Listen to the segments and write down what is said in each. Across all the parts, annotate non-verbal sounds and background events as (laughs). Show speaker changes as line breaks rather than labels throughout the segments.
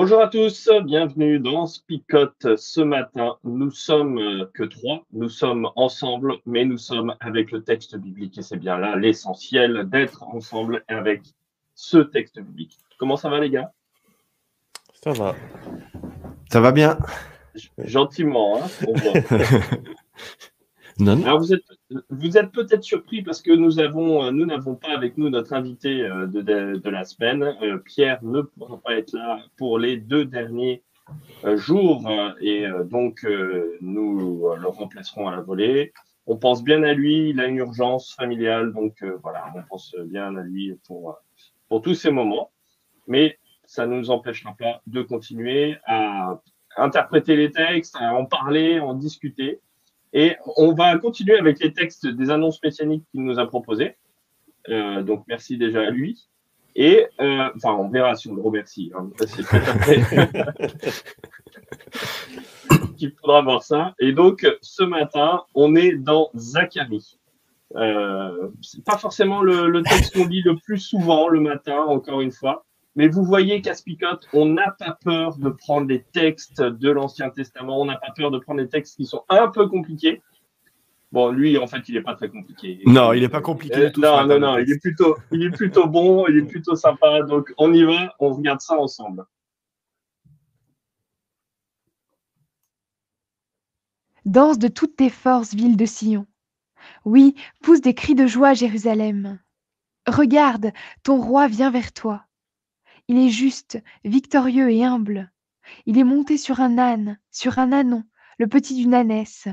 Bonjour à tous, bienvenue dans Spicote ce matin. Nous sommes euh, que trois, nous sommes ensemble, mais nous sommes avec le texte biblique et c'est bien là l'essentiel d'être ensemble avec ce texte biblique. Comment ça va les gars?
Ça va. Ça va bien?
Gentiment, hein (laughs) Alors vous êtes, vous êtes peut-être surpris parce que nous avons, euh, nous n'avons pas avec nous notre invité euh, de, de, la semaine. Euh, Pierre ne pourra pas être là pour les deux derniers jours et donc nous le remplacerons à la volée. On pense bien à lui, il a une urgence familiale, donc voilà, on pense bien à lui pour, pour tous ces moments. Mais ça ne nous empêchera pas de continuer à interpréter les textes, à en parler, à en discuter. Et on va continuer avec les textes des annonces messianiques qu'il nous a proposés. Euh, donc merci déjà à lui. Et euh, enfin, on verra si on le remercie. Hein. (laughs) Il faudra voir ça. Et donc, ce matin, on est dans Zacharie. Euh, c'est pas forcément le, le texte qu'on lit le plus souvent le matin, encore une fois. Mais vous voyez qu'à Spicote, on n'a pas peur de prendre des textes de l'Ancien Testament, on n'a pas peur de prendre des textes qui sont un peu compliqués. Bon, lui, en fait, il n'est pas très compliqué.
Non, il n'est pas compliqué
du tout. Non, non, non, il est, plutôt, il est plutôt bon, il est plutôt sympa. Donc, on y va, on regarde ça ensemble.
Danse de toutes tes forces, ville de Sion. Oui, pousse des cris de joie, Jérusalem. Regarde, ton roi vient vers toi. Il est juste, victorieux et humble. Il est monté sur un âne, sur un ânon, le petit d'une ânesse.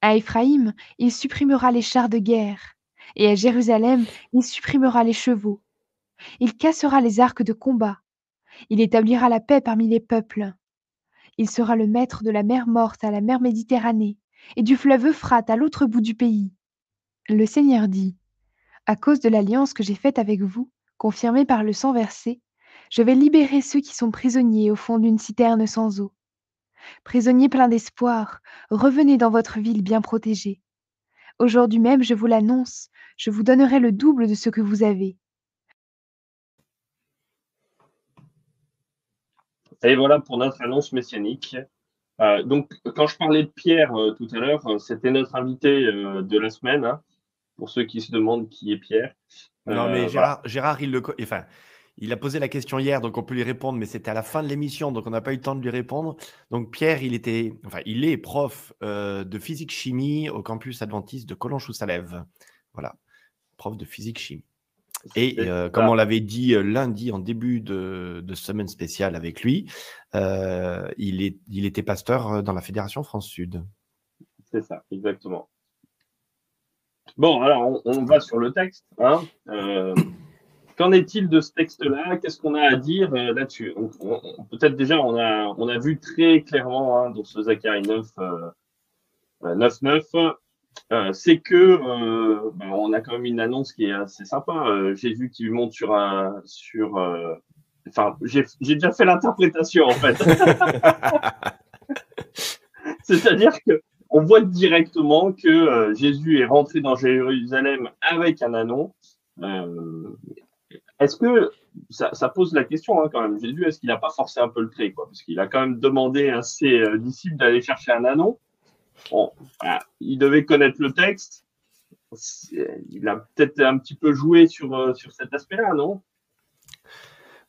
À Éphraïm, il supprimera les chars de guerre, et à Jérusalem, il supprimera les chevaux. Il cassera les arcs de combat. Il établira la paix parmi les peuples. Il sera le maître de la mer morte à la mer Méditerranée, et du fleuve Euphrate à l'autre bout du pays. Le Seigneur dit, À cause de l'alliance que j'ai faite avec vous, confirmée par le sang versé, je vais libérer ceux qui sont prisonniers au fond d'une citerne sans eau. Prisonniers pleins d'espoir, revenez dans votre ville bien protégée. Aujourd'hui même, je vous l'annonce, je vous donnerai le double de ce que vous avez.
Et voilà pour notre annonce messianique. Euh, donc, quand je parlais de Pierre euh, tout à l'heure, euh, c'était notre invité de la semaine. Hein, pour ceux qui se demandent qui est Pierre.
non, mais Gérard, Gérard, il le, enfin, il a posé la question hier, donc on peut lui répondre, mais c'était à la fin de l'émission, donc on n'a pas eu le temps de lui répondre. Donc Pierre, il était, enfin, il est prof euh, de physique chimie au campus adventiste de Collonges-sous-Salève. Voilà, prof de physique chimie. Et euh, comme on l'avait dit euh, lundi en début de, semaine spéciale avec lui, il, est, il était pasteur dans la Fédération France Sud.
C'est ça, exactement. Bon, alors on, va sur le texte. Hein. Qu'en est-il de ce texte-là? Qu'est-ce qu'on a à dire euh, là-dessus? Peut-être déjà, on a, on a vu très clairement hein, dans ce Zacharie 9, 9, 9 c'est que euh, ben, on a quand même une annonce qui est assez sympa. Euh, Jésus qui monte sur un, sur, euh, enfin, j'ai déjà fait l'interprétation en fait. (laughs) C'est-à-dire que on voit directement que Jésus est rentré dans Jérusalem avec un anon. Euh, est-ce que ça, pose la question hein, quand même, Jésus, est-ce qu'il n'a pas forcé un peu le trait quoi? Parce qu'il a quand même demandé à ses euh, disciples d'aller chercher un anon. Bon, il devait connaître le texte. Il a peut-être un petit peu joué sur, euh, sur cet aspect-là, non?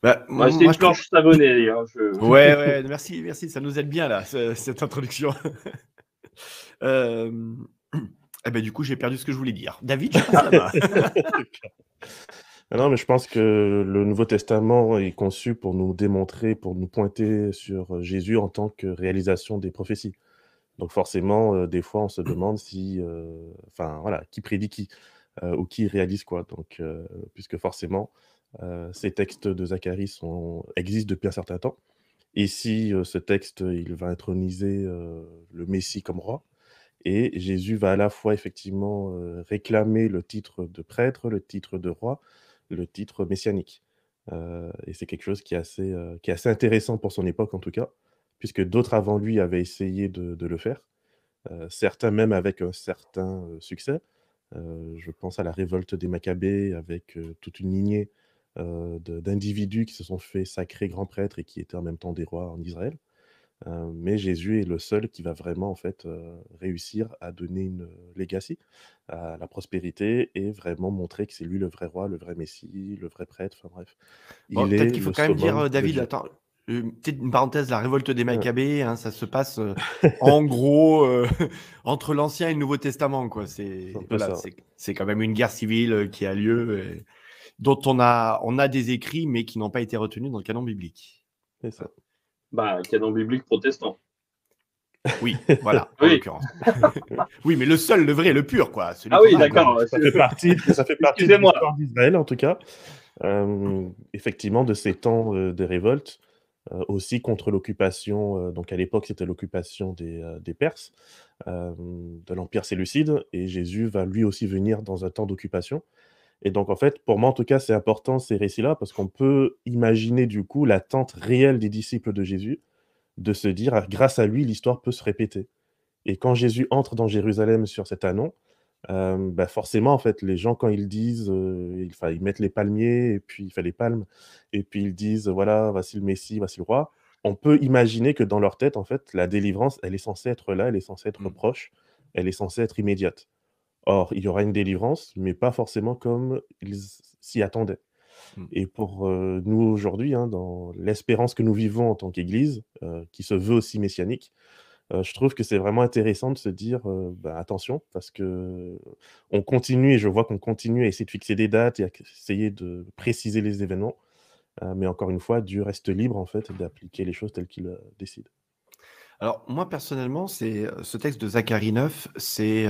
Bah,
moi, une planche savonnée. Hein,
Ouais, ouais, merci, merci, ça nous aide bien là, cette introduction. (laughs) euh... (clears throat) eh ben, du coup, j'ai perdu ce que je voulais dire. David, je (laughs)
Non, mais je pense que le Nouveau Testament est conçu pour nous démontrer, pour nous pointer sur Jésus en tant que réalisation des prophéties. Donc forcément, euh, des fois, on se demande si, euh, enfin voilà, qui prédit qui euh, ou qui réalise quoi. Donc, puisque forcément, ces textes de Zacharie existent depuis un certain temps. Et si ce texte, il va introniser le Messie comme roi, et Jésus va à la fois effectivement réclamer le titre de prêtre, le titre de roi, le titre messianique. et c'est quelque chose qui est, assez, qui est assez intéressant pour son époque en tout cas, puisque d'autres avant lui avaient essayé de, le faire, certains même avec un certain succès. je pense à la révolte des Maccabées avec toute une lignée d'individus qui se sont fait sacrés grands prêtres et qui étaient en même temps des rois en Israël. Mais Jésus est le seul qui va vraiment en fait réussir à donner une legacy à la prospérité et vraiment montrer que c'est lui le vrai roi, le vrai Messie, le vrai prêtre. Enfin bref,
peut-être qu'il faut quand même dire, David, attends, Peut-être une parenthèse, la révolte des Maccabées, hein, ça se passe (laughs) en gros (laughs) entre l'Ancien et le Nouveau Testament. Quoi. C'est, c'est, quand même une guerre civile qui a lieu, dont on a, on a des écrits, mais qui n'ont pas été retenus dans le canon biblique.
C'est ça.
Bah, canon biblique protestant.
Oui, (laughs) voilà, en l'occurrence. oui, mais le seul, le vrai, le pur, quoi.
ah oui, d'accord.
Ça fait partie, ça fait partie de l'histoire d'Israël, en tout cas. effectivement, de ces temps de révolte. Euh, aussi contre l'occupation, euh, donc à l'époque c'était l'occupation des, euh, Perses, de l'Empire séleucide, et Jésus va lui aussi venir dans un temps d'occupation. Et donc en fait, pour moi en tout cas, c'est important ces récits-là, parce qu'on peut imaginer du coup l'attente réelle des disciples de Jésus, de se dire, ah, grâce à lui, l'histoire peut se répéter. Et quand Jésus entre dans Jérusalem sur cet anon, bah, forcément, en fait, les gens, quand ils disent, ils, ils mettent les palmiers, et puis, fait les palmes, et puis ils disent, voilà, voici le Messie, voici le roi. On peut imaginer que dans leur tête, en fait, la délivrance, elle est censée être là, elle est censée être mmh. proche, elle est censée être immédiate. Or, il y aura une délivrance, mais pas forcément comme ils s'y attendaient. Mmh. Et pour nous aujourd'hui, hein, dans l'espérance que nous vivons en tant qu'Église, qui se veut aussi messianique, je trouve que c'est vraiment intéressant de se dire bah, attention, parce que on continue, et je vois qu'on continue à essayer de fixer des dates et à essayer de préciser les événements. mais encore une fois, Dieu reste libre en fait d'appliquer les choses telles qu'il décide.
Alors moi personnellement, c'est ce texte de Zacharie 9, c'est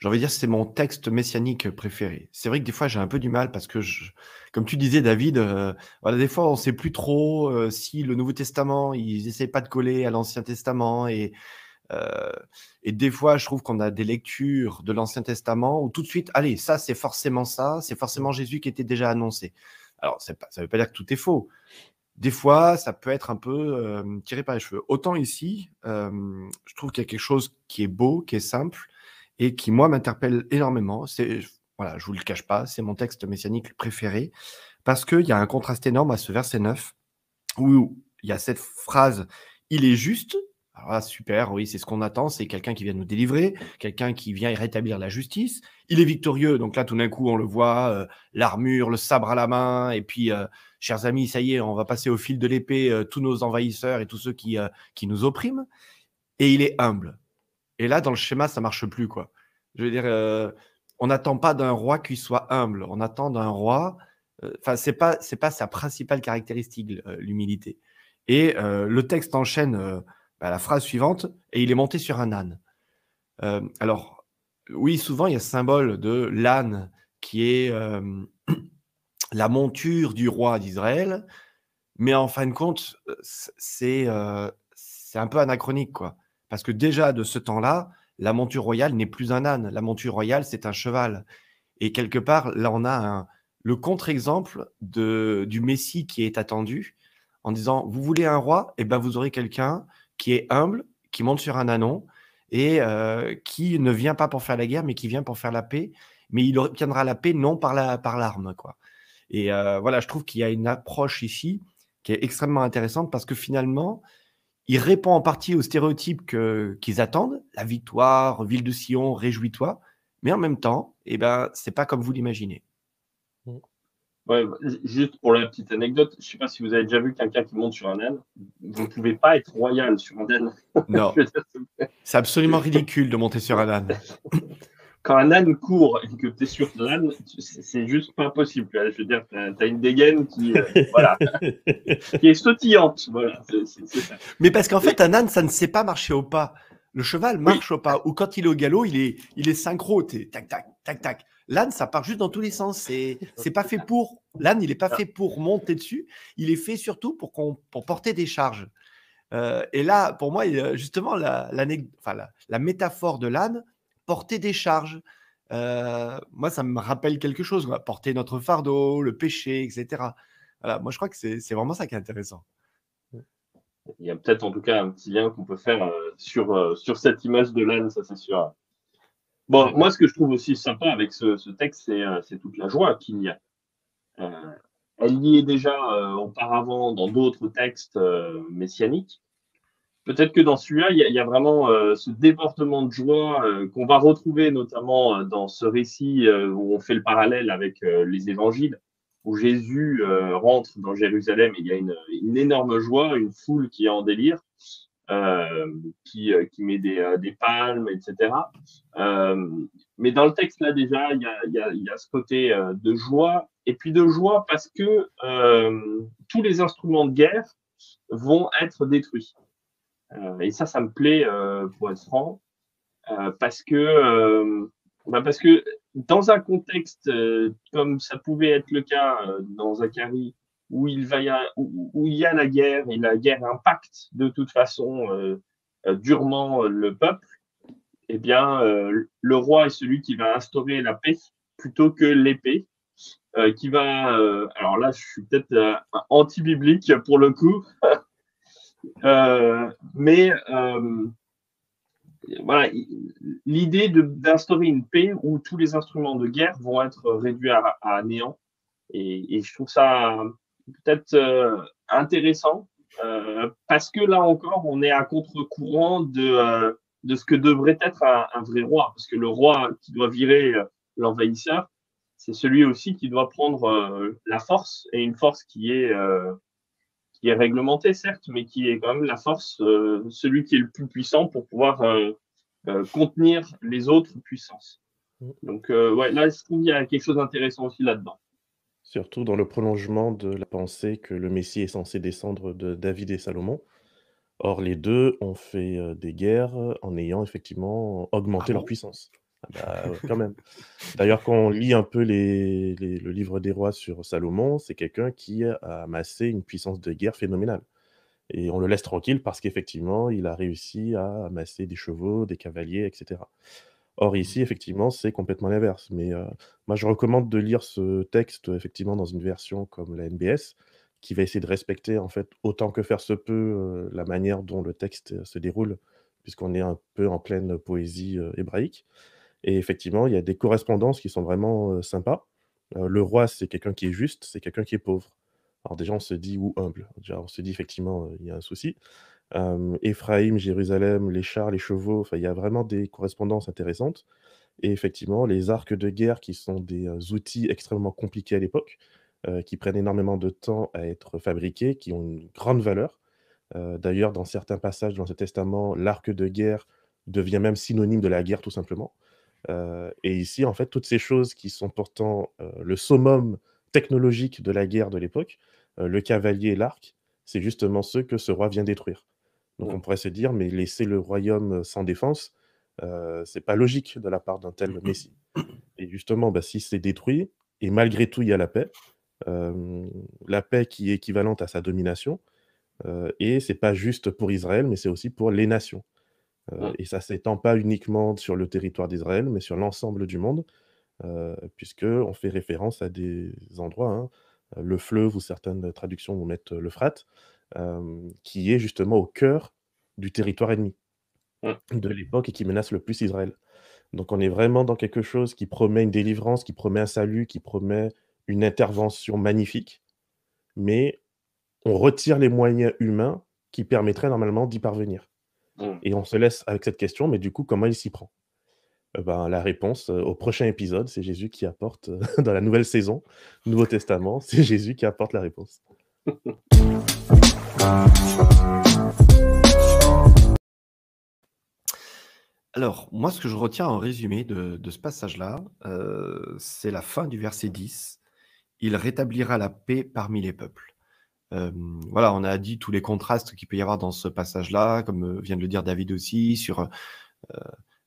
j'ai envie de dire, c'est mon texte messianique préféré. C'est vrai que des fois, j'ai un peu du mal parce que, je, comme tu disais, David, euh, voilà, des fois, on ne sait plus trop euh, si le Nouveau Testament, ils n'essaient pas de coller à l'Ancien Testament. Et, euh, et des fois, je trouve qu'on a des lectures de l'Ancien Testament où tout de suite, allez, ça, c'est forcément ça, c'est forcément Jésus qui était déjà annoncé. Alors, pas, ça ne veut pas dire que tout est faux. Des fois, ça peut être un peu tiré par les cheveux. Autant ici, je trouve qu'il y a quelque chose qui est beau, qui est simple et qui, moi, m'interpelle énormément. C'est, voilà, je vous le cache pas, c'est mon texte messianique préféré, parce qu'il y a un contraste énorme à ce verset 9, où il y a cette phrase « il est juste », alors super, oui, c'est ce qu'on attend, c'est quelqu'un qui vient nous délivrer, quelqu'un qui vient rétablir la justice. Il est victorieux, donc là, tout d'un coup, on le voit, euh, l'armure, le sabre à la main, et puis, euh, chers amis, ça y est, on va passer au fil de l'épée euh, tous nos envahisseurs et tous ceux qui, qui nous oppriment. Et il est humble. Et là, dans le schéma, ça marche plus, quoi. Je veux dire, euh, on n'attend pas d'un roi qu'il soit humble. On attend d'un roi. Euh, enfin, c'est pas c'est pas sa principale caractéristique, euh, l'humilité. Et le texte enchaîne bah, la phrase suivante et il est monté sur un âne. alors, oui, souvent il y a ce symbole de l'âne qui est (clears throat) la monture du roi d'Israël, mais en fin de compte, c'est c'est un peu anachronique, quoi. Parce que déjà, de ce temps-là, la monture royale n'est plus un âne. La monture royale, c'est un cheval. Et quelque part, là, on a le contre-exemple du Messie qui est attendu en disant, vous voulez un roi? Eh bien, vous aurez quelqu'un qui est humble, qui monte sur un anon et euh, qui ne vient pas pour faire la guerre, mais qui vient pour faire la paix. Mais il obtiendra la paix non par l'arme. Quoi. Et euh, voilà, je trouve qu'il y a une approche ici qui est extrêmement intéressante parce que finalement, il répond en partie aux stéréotypes qu'ils attendent, la victoire, ville de Sion, réjouis-toi, mais en même temps, eh ben, c'est pas comme vous l'imaginez.
Ouais, juste pour la petite anecdote, je ne sais pas si vous avez déjà vu quelqu'un qui monte sur un âne. Vous ne pouvez pas être royal sur un âne.
Non. (laughs) c'est absolument (laughs) ridicule de monter sur un âne. (laughs)
quand un âne court et que tu es sur l'âne, c'est juste pas possible. Je veux dire, tu as, une dégaine qui, euh, (laughs) voilà, qui est sautillante. Voilà,
Mais parce qu'en fait, un âne, ça ne sait pas marcher au pas. Le cheval marche au pas. Ou quand il est au galop, il est, il est synchro. tac, tac, tac, tac. L'âne, ça part juste dans tous les sens. C'est, c'est pas fait pour. L'âne, il n'est pas fait pour monter dessus. Il est fait surtout pour, qu'on, pour porter des charges. Euh, et là, pour moi, justement, la, la, enfin, la, la métaphore de l'âne, porter des charges. Euh, moi, ça me rappelle quelque chose, porter notre fardeau, le péché, etc. Voilà, moi, je crois que c'est vraiment ça qui est intéressant.
Il y a peut-être en tout cas un petit lien qu'on peut faire euh, sur, euh, sur cette image de l'âne, ça c'est sûr. Bon, moi, ce que je trouve aussi sympa avec ce, texte, c'est toute la joie qu'il y a. elle y est déjà auparavant dans d'autres textes messianiques. Peut-être que dans celui-là, il y, a vraiment euh, ce débordement de joie euh, qu'on va retrouver notamment euh, dans ce récit où on fait le parallèle avec les évangiles, où Jésus rentre dans Jérusalem et il y a une, énorme joie, une foule qui est en délire, qui, met des, des palmes, etc. mais dans le texte, là déjà, il y a, y, a, y a, ce côté de joie, et puis de joie parce que tous les instruments de guerre vont être détruits. Euh, et ça, ça me plaît, euh, pour être franc, euh, parce que bah parce que dans un contexte comme ça pouvait être le cas dans Zachary, où il va y a, où, il y a la guerre et la guerre impacte de toute façon durement le peuple, eh bien le roi est celui qui va instaurer la paix plutôt que l'épée, qui va. alors là, je suis peut-être anti-biblique pour le coup. (laughs) Euh, mais euh, voilà, l'idée d'instaurer une paix où tous les instruments de guerre vont être réduits à, néant. Et, je trouve ça peut-être euh, intéressant parce que là encore, on est à contre-courant de, de ce que devrait être un, vrai roi. Parce que le roi qui doit virer l'envahisseur, c'est celui aussi qui doit prendre la force et une force qui est qui est réglementé, certes, mais qui est quand même la force, euh, celui qui est le plus puissant pour pouvoir euh, euh, contenir les autres puissances. Mm. Donc, ouais, là, je trouve qu'il y a quelque chose d'intéressant aussi là-dedans?
Surtout dans le prolongement de la pensée que le Messie est censé descendre de David et Salomon. Or, les deux ont fait des guerres en ayant effectivement augmenté ah leur puissance. Ah bah, quand même. (laughs) D'ailleurs, quand on lit un peu les, le livre des rois sur Salomon, c'est quelqu'un qui a amassé une puissance de guerre phénoménale. Et on le laisse tranquille parce qu'effectivement, il a réussi à amasser des chevaux, des cavaliers, etc. Or, ici, effectivement, c'est complètement l'inverse. Mais euh, moi, je recommande de lire ce texte, effectivement, dans une version comme la NBS, qui va essayer de respecter, en fait, autant que faire se peut, euh, la manière dont le texte se déroule, puisqu'on est un peu en pleine poésie euh, hébraïque. Et effectivement, il y a des correspondances qui sont vraiment sympas. le roi, c'est quelqu'un qui est juste, c'est quelqu'un qui est pauvre. Alors déjà, on se dit ou humble. Déjà, on se dit effectivement, il y a un souci. Éphraïm, Jérusalem, les chars, les chevaux, il y a vraiment des correspondances intéressantes. Et effectivement, les arcs de guerre qui sont des outils extrêmement compliqués à l'époque, qui prennent énormément de temps à être fabriqués, qui ont une grande valeur. D'ailleurs, dans certains passages dans ce testament, l'arc de guerre devient même synonyme de la guerre tout simplement et ici, en fait, toutes ces choses qui sont pourtant le summum technologique de la guerre de l'époque, le cavalier et l'arc, c'est justement ce que ce roi vient détruire. Donc on pourrait se dire, mais laisser le royaume sans défense, c'est pas logique de la part d'un tel messie. Et justement, bah, si c'est détruit, et malgré tout, il y a la paix, la paix qui est équivalente à sa domination, et c'est pas juste pour Israël, mais c'est aussi pour les nations. Euh, et ça ne s'étend pas uniquement sur le territoire d'Israël, mais sur l'ensemble du monde, puisqu'on fait référence à des endroits, hein, le fleuve ou certaines traductions vont mettre l'Euphrate, qui est justement au cœur du territoire ennemi de l'époque et qui menace le plus Israël. Donc on est vraiment dans quelque chose qui promet une délivrance, qui promet un salut, qui promet une intervention magnifique, mais on retire les moyens humains qui permettraient normalement d'y parvenir. Mmh. Et on se laisse avec cette question, mais du coup, comment il s'y prend? Eh ben, La réponse euh, au prochain épisode, c'est Jésus qui apporte, euh, (laughs) dans la nouvelle saison, Nouveau Testament, (laughs) c'est Jésus qui apporte la réponse. (laughs)
Alors, moi, ce que je retiens en résumé de, ce passage-là, euh, c'est la fin du verset 10. Il rétablira la paix parmi les peuples. Euh, voilà, on a dit tous les contrastes qu'il peut y avoir dans ce passage-là, comme euh, vient de le dire David aussi, sur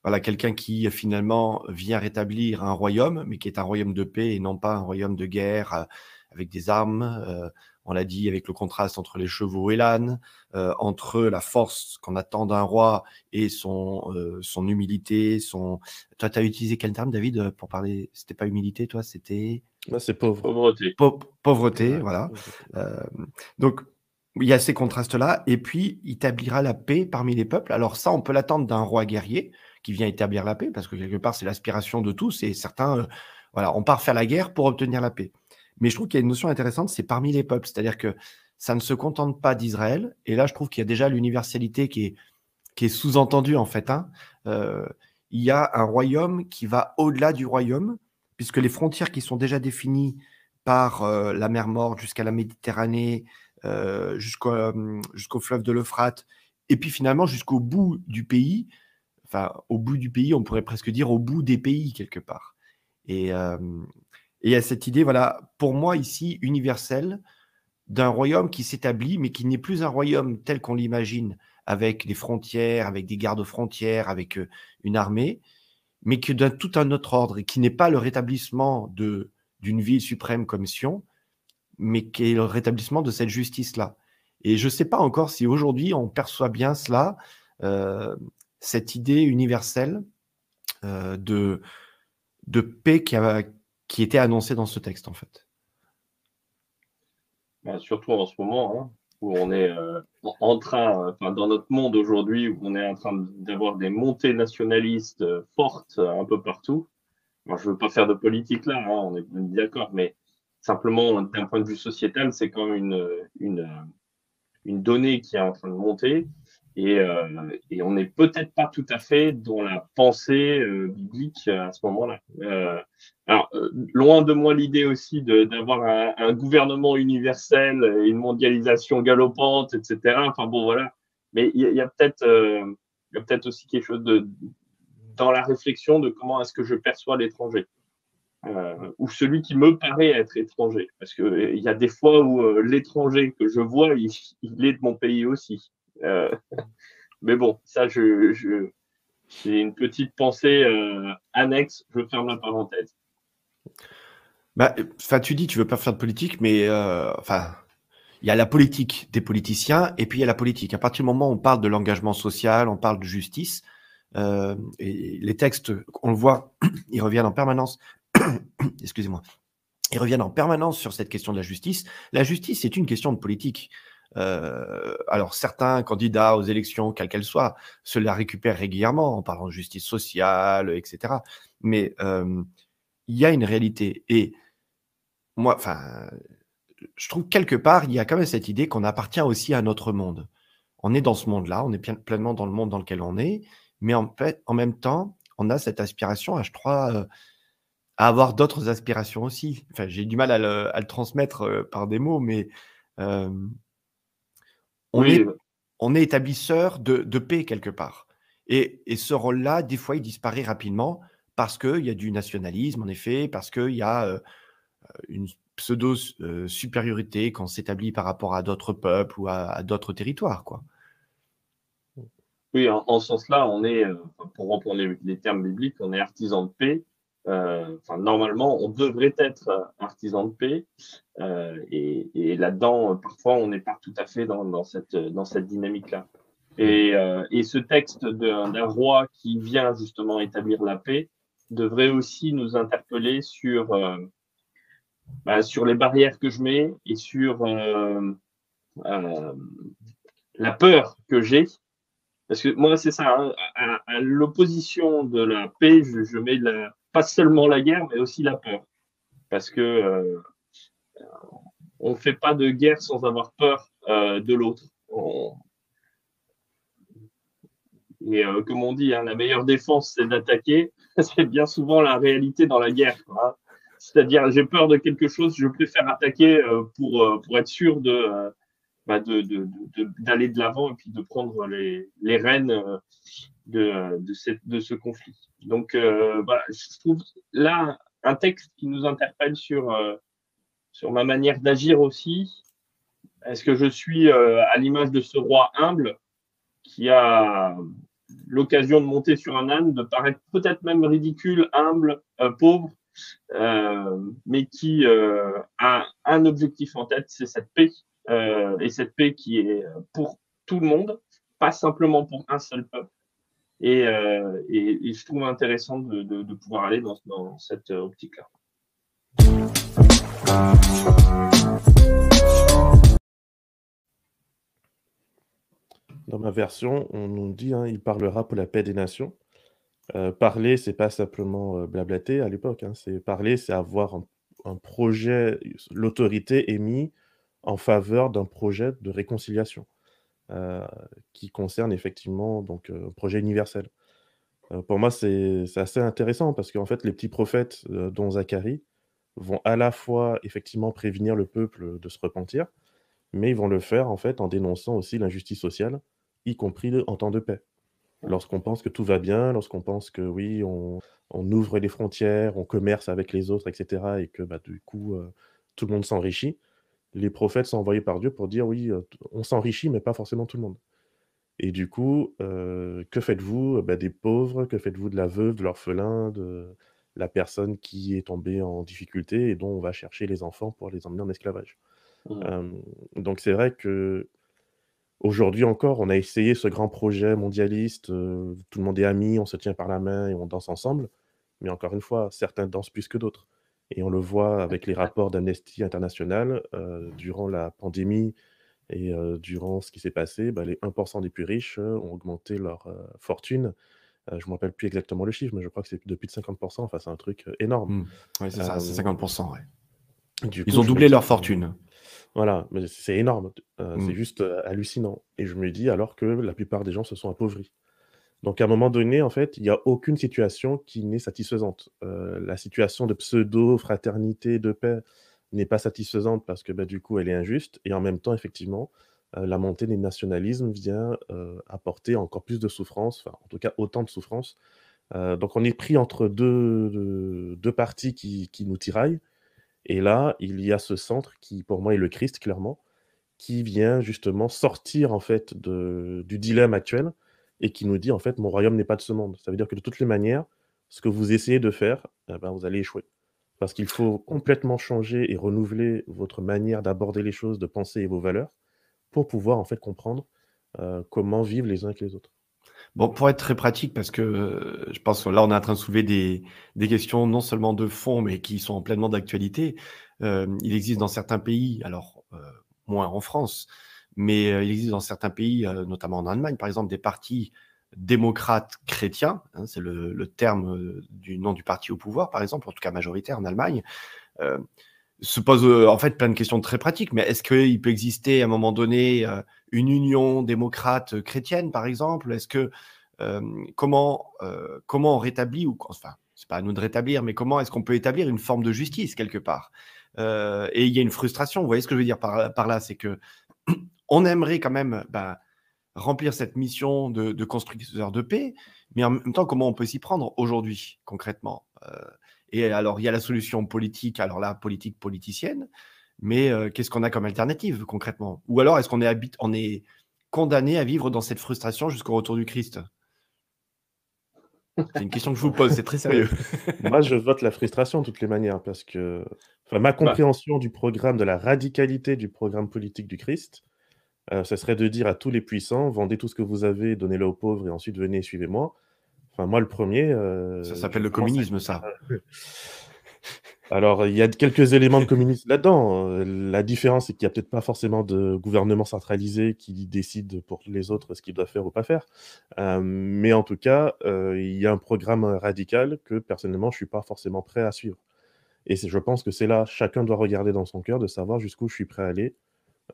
voilà, quelqu'un qui finalement vient rétablir un royaume, mais qui est un royaume de paix et non pas un royaume de guerre avec des armes on l'a dit, avec le contraste entre les chevaux et l'âne, euh, entre la force qu'on attend d'un roi et son, euh, son humilité, son... Toi, tu as utilisé quel terme, David, pour parler? C'était pas humilité, toi, c'était...
Moi, c'est pauvre.
Pauvreté.
pauvreté, voilà. Euh, donc, il y a ces contrastes-là, et puis, il établira la paix parmi les peuples. Alors ça, on peut l'attendre d'un roi guerrier qui vient établir la paix, parce que quelque part, c'est l'aspiration de tous, et certains, voilà, on part faire la guerre pour obtenir la paix. Mais je trouve qu'il y a une notion intéressante, c'est parmi les peuples. C'est-à-dire que ça ne se contente pas d'Israël. Et là, je trouve qu'il y a déjà l'universalité qui est, qui est sous-entendue, en fait. Hein. Euh, il y a un royaume qui va au-delà du royaume, puisque les frontières qui sont déjà définies par euh, la mer Morte jusqu'à la Méditerranée, euh, jusqu'au fleuve de l'Euphrate, et puis finalement jusqu'au bout du pays, enfin au bout du pays, on pourrait presque dire au bout des pays quelque part. Et, il y a cette idée, voilà, pour moi ici, universelle, d'un royaume qui s'établit, mais qui n'est plus un royaume tel qu'on l'imagine, avec des frontières, avec des gardes frontières, avec euh, une armée, mais que d'un tout un autre ordre, et qui n'est pas le rétablissement de, d'une ville suprême comme Sion, mais qui est le rétablissement de cette justice-là. Et je ne sais pas encore si aujourd'hui on perçoit bien cela, euh, cette idée universelle euh, de, de paix qui a, qui était annoncé dans ce texte, en fait.
Bah, surtout en ce moment, hein, où on est euh, en train, enfin, dans notre monde aujourd'hui, où on est en train d'avoir des montées nationalistes euh, fortes euh, un peu partout. Moi, je ne veux pas faire de politique là, hein, on est d'accord, mais simplement d'un point de vue sociétal, c'est quand même une, une, une donnée qui est en train de monter. Et, euh, et on n'est peut-être pas tout à fait dans la pensée euh, biblique à ce moment-là. Euh, alors, euh, loin de moi l'idée aussi d'avoir un, un, gouvernement universel, une mondialisation galopante, etc. Enfin bon, voilà. Mais il y, a, peut-être euh, il y a peut-être aussi quelque chose de dans la réflexion de comment est-ce que je perçois l'étranger. Euh, ou celui qui me paraît être étranger. Parce qu'il y a des fois où l'étranger que je vois, il, il, est de mon pays aussi. Euh, mais bon, ça, je, je c'est une petite pensée euh, annexe. Je ferme la parenthèse.
Bah, tu dis, tu veux pas faire de politique, mais euh, enfin, il y a la politique des politiciens et puis il y a la politique. À partir du moment où on parle de l'engagement social, on parle de justice, et les textes, on le voit, (clears throat) ils reviennent en permanence. (clears throat) Excusez-moi. Ils reviennent en permanence sur cette question de la justice. La justice, c'est une question de politique. Euh, alors certains candidats aux élections, quelles qu'elles soient, se la récupèrent régulièrement en parlant de justice sociale, etc. Mais euh, il y a une réalité. Et moi, enfin, je trouve quelque part, il y a quand même cette idée qu'on appartient aussi à notre monde. On est dans ce monde-là, on est pleinement dans le monde dans lequel on est, mais en fait, en même temps, on a cette aspiration, je crois, euh, à avoir d'autres aspirations aussi. Enfin, j'ai du mal à le, transmettre par des mots, mais on, est, on est établisseur de, paix quelque part. Et, ce rôle-là, des fois, il disparaît rapidement parce qu'il y a du nationalisme, en effet, parce qu'il y a euh, une pseudo-supériorité qu'on s'établit par rapport à d'autres peuples ou à, d'autres territoires. Quoi.
Oui, en, ce sens-là, on est, euh, pour reprendre les, termes bibliques, on est artisan de paix euh, normalement, on devrait être artisan de paix. Euh, et, là-dedans, parfois, on n'est pas tout à fait dans, cette, dans cette dynamique-là. Et, euh, ce texte d'un roi qui vient justement établir la paix devrait aussi nous interpeller sur, euh, bah, sur les barrières que je mets et sur euh, euh, la peur que j'ai. Parce que moi, c'est ça, hein, à, à l'opposition de la paix, je, je mets la, pas seulement la guerre, mais aussi la peur. Parce que euh, on ne fait pas de guerre sans avoir peur euh, de l'autre. Et euh, comme on dit, hein, la meilleure défense, c'est d'attaquer. (laughs) c'est bien souvent la réalité dans la guerre. C'est-à-dire, j'ai peur de quelque chose, je préfère attaquer pour, pour être sûr de, bah, d'aller de, de, l'avant et puis de prendre les, les rênes de, de, cette, de ce conflit. Donc, bah, je trouve là un texte qui nous interpelle sur, sur ma manière d'agir aussi. Est-ce que je suis à l'image de ce roi humble qui a l'occasion de monter sur un âne, de paraître peut-être même ridicule, humble, euh, pauvre, euh, mais qui euh, a un objectif en tête, c'est cette paix, et cette paix qui est pour tout le monde, pas simplement pour un seul peuple. Et, et, je trouve intéressant de, pouvoir aller dans, cette optique-là.
Dans ma version, on nous dit hein, il parlera pour la paix des nations. Euh, parler, c'est pas simplement euh, blablater à l'époque. Hein, c'est parler, c'est avoir un, projet, l'autorité est mise en faveur d'un projet de réconciliation euh, qui concerne effectivement donc un projet universel. pour moi, c'est assez intéressant parce qu'en fait, les petits prophètes, dont Zacharie, vont à la fois effectivement prévenir le peuple de se repentir, mais ils vont le faire en fait en dénonçant aussi l'injustice sociale y compris en temps de paix. Lorsqu'on pense que tout va bien, lorsqu'on pense que oui, on, ouvre les frontières, on commerce avec les autres, etc., et que bah, du coup, euh, tout le monde s'enrichit, les prophètes sont envoyés par Dieu pour dire oui, euh, on s'enrichit, mais pas forcément tout le monde. Et du coup, euh, que faites-vous bah, des pauvres? Que faites-vous de la veuve, de l'orphelin, de la personne qui est tombée en difficulté et dont on va chercher les enfants pour les emmener en esclavage? Mmh. Donc c'est vrai que Aujourd'hui encore, on a essayé ce grand projet mondialiste, euh, tout le monde est ami, on se tient par la main et on danse ensemble. Mais encore une fois, certains dansent plus que d'autres. Et on le voit avec les rapports d'Amnesty International, euh, durant la pandémie et euh, durant ce qui s'est passé, bah, les 1% des plus riches ont augmenté leur fortune. je ne me rappelle plus exactement le chiffre, mais je crois que c'est depuis de 50% enfin, c'est un truc énorme.
Mmh. Oui, c'est ça, c'est 50 ouais. Ils ont doublé leur fortune.
Voilà, mais c'est énorme, c'est mmh. juste, hallucinant et je me dis alors que la plupart des gens se sont appauvris. Donc à un moment donné, en fait, il y a aucune situation qui n'est satisfaisante. la situation de pseudo-fraternité, de paix n'est pas satisfaisante parce que, bah, du coup, elle est injuste et en même temps, effectivement, la montée des nationalismes vient, apporter encore plus de souffrance, enfin, en tout cas, autant de souffrance. donc on est pris entre deux, deux parties qui qui nous tiraillent et là, il y a ce centre qui, pour moi, est le Christ, clairement, qui vient justement sortir en fait de, du dilemme actuel et qui nous dit en fait, mon royaume n'est pas de ce monde. Ça veut dire que de toutes les manières, ce que vous essayez de faire, eh ben, vous allez échouer. Parce qu'il faut complètement changer et renouveler votre manière d'aborder les choses, de penser et vos valeurs pour pouvoir en fait comprendre euh, comment vivent les uns avec les autres.
Bon, pour être très pratique, parce que je pense que là, on est en train de soulever des, des questions non seulement de fond, mais qui sont pleinement d'actualité. Euh, il existe dans certains pays, alors euh, moins en France, mais il existe dans certains pays, notamment en Allemagne, par exemple, des partis démocrates chrétiens, hein, c'est le, terme du nom du parti au pouvoir, par exemple, en tout cas majoritaire en Allemagne, se pose en fait plein de questions très pratiques. Mais est-ce qu'il peut exister à un moment donné une union démocrate chrétienne, par exemple? Est-ce que comment comment on rétablit ou enfin c'est pas à nous de rétablir, mais comment est-ce qu'on peut établir une forme de justice quelque part? Et il y a une frustration. Vous voyez ce que je veux dire par, par là, c'est que on aimerait quand même bah, remplir cette mission de, de, constructeur de paix, mais en même temps, comment on peut s'y prendre aujourd'hui concrètement Et alors, il y a la solution politique, alors là, politique politicienne, mais qu'est-ce qu'on a comme alternative concrètement? Ou alors est-ce qu'on est, est condamné à vivre dans cette frustration jusqu'au retour du Christ? C'est une question que je vous pose, c'est très sérieux.
Moi, je vote la frustration de toutes les manières parce que enfin, ma bah compréhension du programme, de la radicalité du programme politique du Christ, ce serait de dire à tous les puissants vendez tout ce que vous avez, donnez-le aux pauvres et ensuite venez suivez-moi. Enfin, moi, le premier.
ça s'appelle le communisme, ça.
Alors, il y a quelques éléments de communisme là-dedans. Euh, la différence, c'est qu'il n'y a peut-être pas forcément de gouvernement centralisé qui décide pour les autres ce qu'ils doivent faire ou pas faire. Euh, mais en tout cas, euh, il y a un programme radical que personnellement, je ne suis pas forcément prêt à suivre. Et je pense que c'est là, chacun doit regarder dans son cœur, de savoir jusqu'où je suis prêt à aller,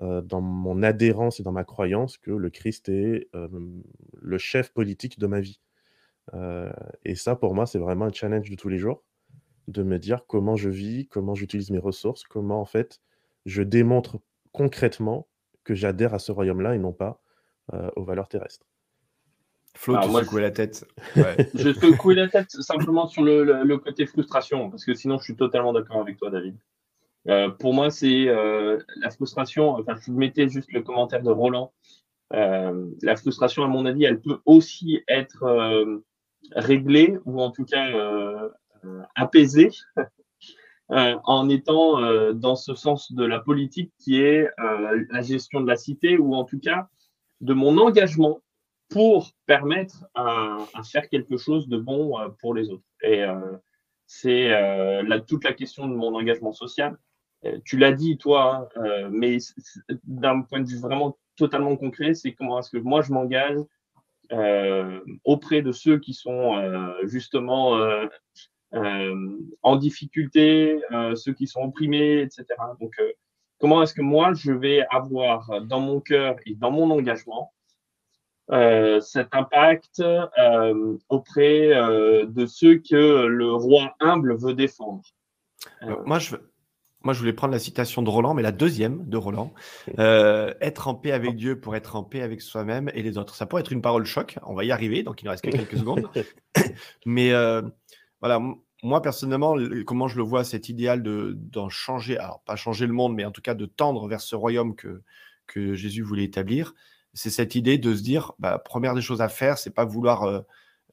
dans mon adhérence et dans ma croyance que le Christ est le chef politique de ma vie. et ça, pour moi, c'est vraiment un challenge de tous les jours de me dire comment je vis, comment j'utilise mes ressources, comment en fait je démontre concrètement que j'adhère à ce royaume-là et non pas aux valeurs terrestres.
Flo, tu secoues la tête.
je (laughs) secoue la tête simplement sur le, côté frustration, parce que sinon je suis totalement d'accord avec toi, David. pour moi, c'est la frustration. Enfin, je mettais juste le commentaire de Roland. la frustration, à mon avis, elle peut aussi être réglée ou en tout cas apaisée (laughs) euh, en étant euh, dans ce sens de la politique qui est euh, la gestion de la cité ou en tout cas de mon engagement pour permettre à, faire quelque chose de bon pour les autres. Et c'est toute la question de mon engagement social. tu l'as dit, toi, hein, mais d'un point de vue vraiment totalement concret, c'est comment est-ce que moi je m'engage auprès de ceux qui sont justement euh, en difficulté, euh, ceux qui sont opprimés, etc. Donc, euh, comment est-ce que moi, je vais avoir dans mon cœur et dans mon engagement cet impact auprès de ceux que le roi humble veut défendre?
Moi, je, moi, je voulais prendre la citation de Roland, mais la deuxième de Roland. (laughs) être en paix avec Dieu pour être en paix avec soi-même et les autres. Ça pourrait être une parole choc. On va y arriver, donc il ne reste que quelques secondes. (laughs) Mais voilà, moi personnellement, comment je le vois, cet idéal de, d'en changer, alors pas changer le monde, mais en tout cas de tendre vers ce royaume que, que Jésus voulait établir, c'est cette idée de se dire, bah, première des choses à faire, c'est pas vouloir euh,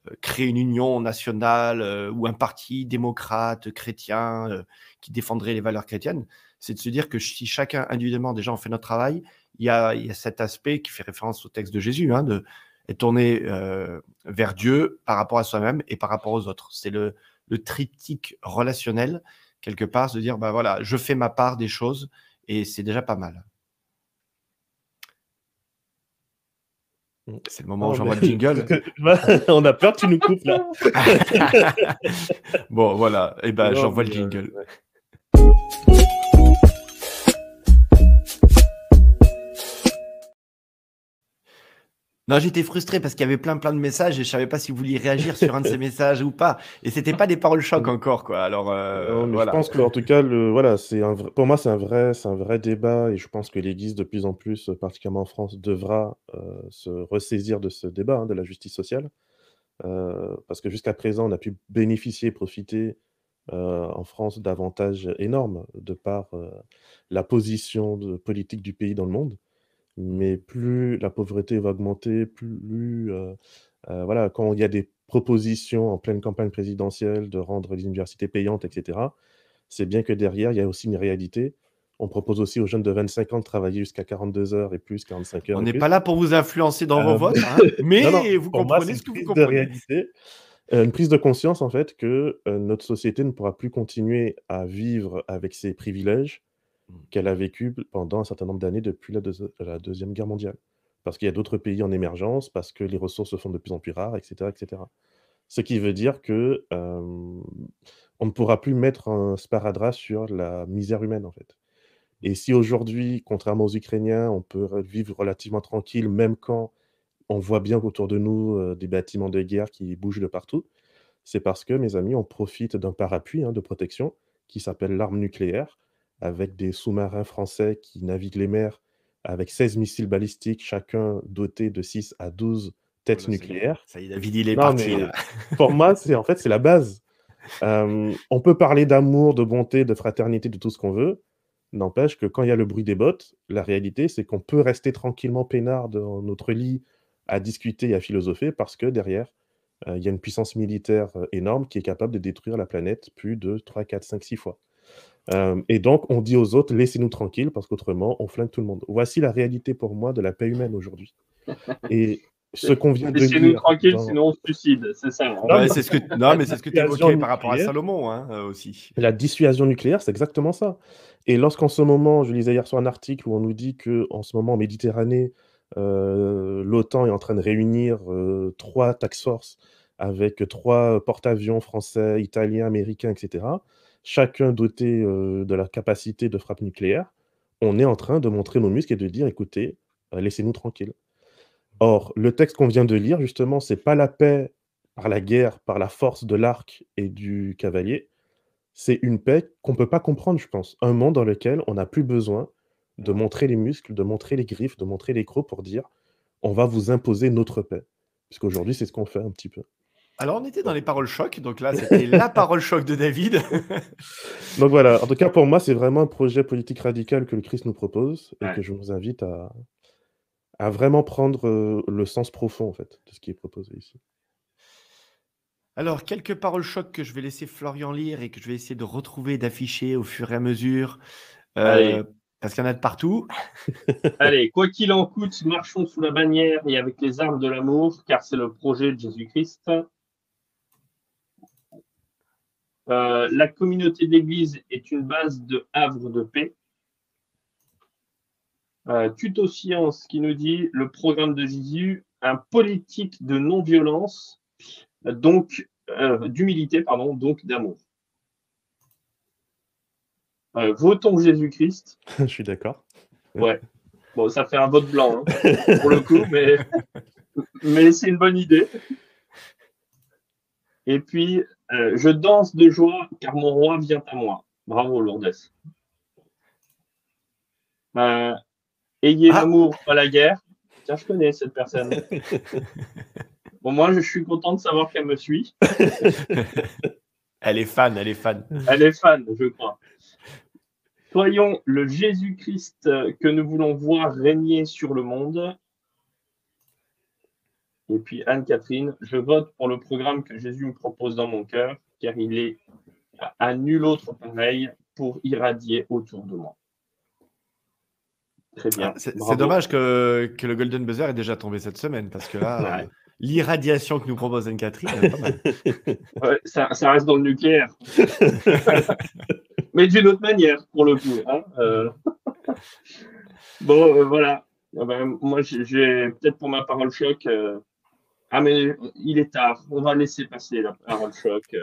euh, créer une union nationale euh, ou un parti démocrate, chrétien, qui défendrait les valeurs chrétiennes, c'est de se dire que si chacun individuellement déjà on fait notre travail, il y a, il y a cet aspect qui fait référence au texte de Jésus, hein, de est tourné vers Dieu par rapport à soi-même et par rapport aux autres. C'est le, le triptyque relationnel, quelque part, de dire, bah voilà, je fais ma part des choses et c'est déjà pas mal. C'est le moment où j'envoie le jingle. (laughs)
On a peur que tu nous coupes là. (laughs)
bon, voilà. Et eh ben, j'envoie le jingle. Non, j'étais frustré parce qu'il y avait plein plein de messages et je savais pas si vous vouliez réagir sur un de ces (laughs) messages ou pas. Et c'était pas des paroles choc encore, quoi. Alors, euh,
Je pense que en tout cas, le, voilà, c'est un pour moi, c'est un vrai, c'est un vrai débat et je pense que l'Église de plus en plus, particulièrement en France, devra euh, se ressaisir de ce débat hein, de la justice sociale, euh, parce que jusqu'à présent, on a pu bénéficier, profiter en France d'avantages énormes de par la position de, politique du pays dans le monde mais plus la pauvreté va augmenter, plus euh, euh, voilà, quand il y a des propositions en pleine campagne présidentielle de rendre les universités payantes, etc., c'est bien que derrière, il y a aussi une réalité. On propose aussi aux jeunes de 25 ans de travailler jusqu'à 42 heures et plus, 45 heures.
On n'est pas là pour vous influencer dans vos euh, (laughs) votes, hein, mais vous comprenez ce que vous comprenez. De réalité,
une prise de conscience, en fait, que notre société ne pourra plus continuer à vivre avec ses privilèges. Qu'elle a vécu pendant un certain nombre d'années depuis la, Deuxième Guerre mondiale. Parce qu'il y a d'autres pays en émergence, parce que les ressources se font de plus en plus rares, etc. etc. Ce qui veut dire que on ne pourra plus mettre un sparadrap sur la misère humaine, en fait. Et si aujourd'hui, contrairement aux Ukrainiens, on peut vivre relativement tranquille, même quand on voit bien autour de nous des bâtiments de guerre qui bougent de partout, c'est parce que, mes amis, on profite d'un parapluie hein, de protection qui s'appelle l'arme nucléaire, avec des sous-marins français qui naviguent les mers avec 16 missiles balistiques, chacun doté de 6 à 12 têtes nucléaires.
Ça y est, David, il est parti.
pour moi, c'est en fait, c'est la base. (laughs) on peut parler d'amour, de bonté, de fraternité, de tout ce qu'on veut. N'empêche que quand il y a le bruit des bottes, la réalité, c'est qu'on peut rester tranquillement peinard dans notre lit à discuter et à philosopher parce que derrière, il y a une puissance militaire énorme qui est capable de détruire la planète plus de 3, 4, 5, 6 fois et donc, on dit aux autres, laissez-nous tranquilles, parce qu'autrement, on flingue tout le monde. Voici la réalité pour moi de la paix humaine aujourd'hui. (laughs) Et ce qu'on vient de
Laissez-nous tranquilles, sinon on se suicide, c'est ça.
Hein. Non, mais c'est ce que, non, mais c'est ce que tu évoquais par rapport à Salomon hein, euh, aussi.
La dissuasion nucléaire, c'est exactement ça. Et lorsqu'en ce moment, je lisais hier sur un article où on nous dit qu'en ce moment, en Méditerranée, euh, l'OTAN est en train de réunir euh, trois tax force avec trois porte-avions français, italiens, américains, etc chacun doté de la capacité de frappe nucléaire, on est en train de montrer nos muscles et de dire écoutez, laissez-nous tranquilles. Or, le texte qu'on vient de lire, justement, c'est pas la paix par la guerre, par la force de l'arc et du cavalier. C'est une paix qu'on ne peut pas comprendre, je pense. Un monde dans lequel on n'a plus besoin de montrer les muscles, de montrer les griffes, de montrer les crocs pour dire on va vous imposer notre paix. Puisqu'aujourd'hui, c'est ce qu'on fait un petit peu.
Alors, on était dans les paroles choc, donc là, c'était la (laughs) parole choc de David. (laughs)
donc voilà, en tout cas, pour moi, c'est vraiment un projet politique radical que le Christ nous propose et que je vous invite à, à vraiment prendre euh, le sens profond, en fait, de ce qui est proposé ici.
Alors, quelques paroles choc que je vais laisser Florian lire et que je vais essayer de retrouver, d'afficher au fur et à mesure. Euh, parce qu'il y en a de partout. (laughs)
Allez, quoi qu'il en coûte, marchons sous la bannière et avec les armes de l'amour, car c'est le projet de Jésus-Christ. Euh, la communauté d'église est une base de havre de paix. Euh, Tuto Science qui nous dit le programme de Jésus, un politique de non-violence donc euh, d'humilité, pardon, donc d'amour. Euh, votons Jésus-Christ. (laughs)
Je suis d'accord.
Ouais. Bon, ça fait un vote blanc hein, pour le coup, mais, (laughs) mais c'est une bonne idée. Et puis, euh, je danse de joie car mon roi vient à moi. Bravo, Lourdes. ayez ah. l'amour, pas la guerre. Tiens, je connais cette personne. (laughs) Bon, moi, je suis content de savoir qu'elle me suit.
elle est fan, elle est fan.
Elle est fan, je crois. Soyons le Jésus-Christ que nous voulons voir régner sur le monde. Et puis Anne-Catherine, je vote pour le programme que Jésus me propose dans mon cœur, car il est à nul autre pareil pour irradier autour de moi.
Très bien. Ah, c'est dommage que, le Golden Buzzer est déjà tombé cette semaine, parce que là, (laughs) l'irradiation que nous propose Anne-Catherine, (laughs)
ça, reste dans le nucléaire. (laughs) Mais d'une autre manière, pour le coup. Hein, euh. bon, euh, voilà. Ah ben, moi, j'ai peut-être pour ma parole choc. Euh, ah, mais il est tard. On va laisser passer la parole choc.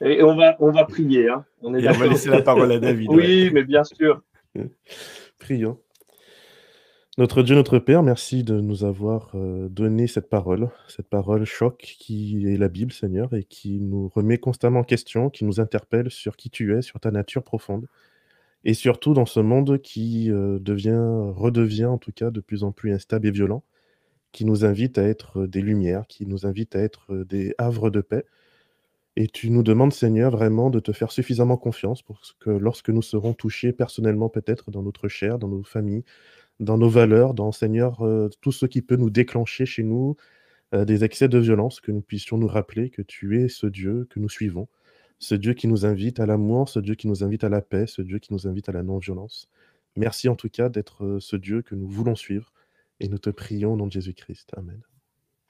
Et on va, on va prier. Hein.
On, est on va laisser la parole à (laughs) David.
oui, mais bien sûr.
Prions. Notre Dieu, notre Père, merci de nous avoir euh, donné cette parole, cette parole choc qui est la Bible, Seigneur, et qui nous remet constamment en question, qui nous interpelle sur qui tu es, sur ta nature profonde, et surtout dans ce monde qui euh, devient, redevient en tout cas de plus en plus instable et violent, qui nous invite à être des lumières, qui nous invite à être des havres de paix. Et tu nous demandes, Seigneur, vraiment de te faire suffisamment confiance pour que lorsque nous serons touchés personnellement peut-être dans notre chair, dans nos familles, dans nos valeurs, dans Seigneur, euh, tout ce qui peut nous déclencher chez nous euh, des excès de violence, que nous puissions nous rappeler que tu es ce Dieu que nous suivons, ce Dieu qui nous invite à l'amour, ce Dieu qui nous invite à la paix, ce Dieu qui nous invite à la non-violence. Merci en tout cas d'être euh, ce Dieu que nous voulons suivre et nous te prions au nom de Jésus-Christ. Amen.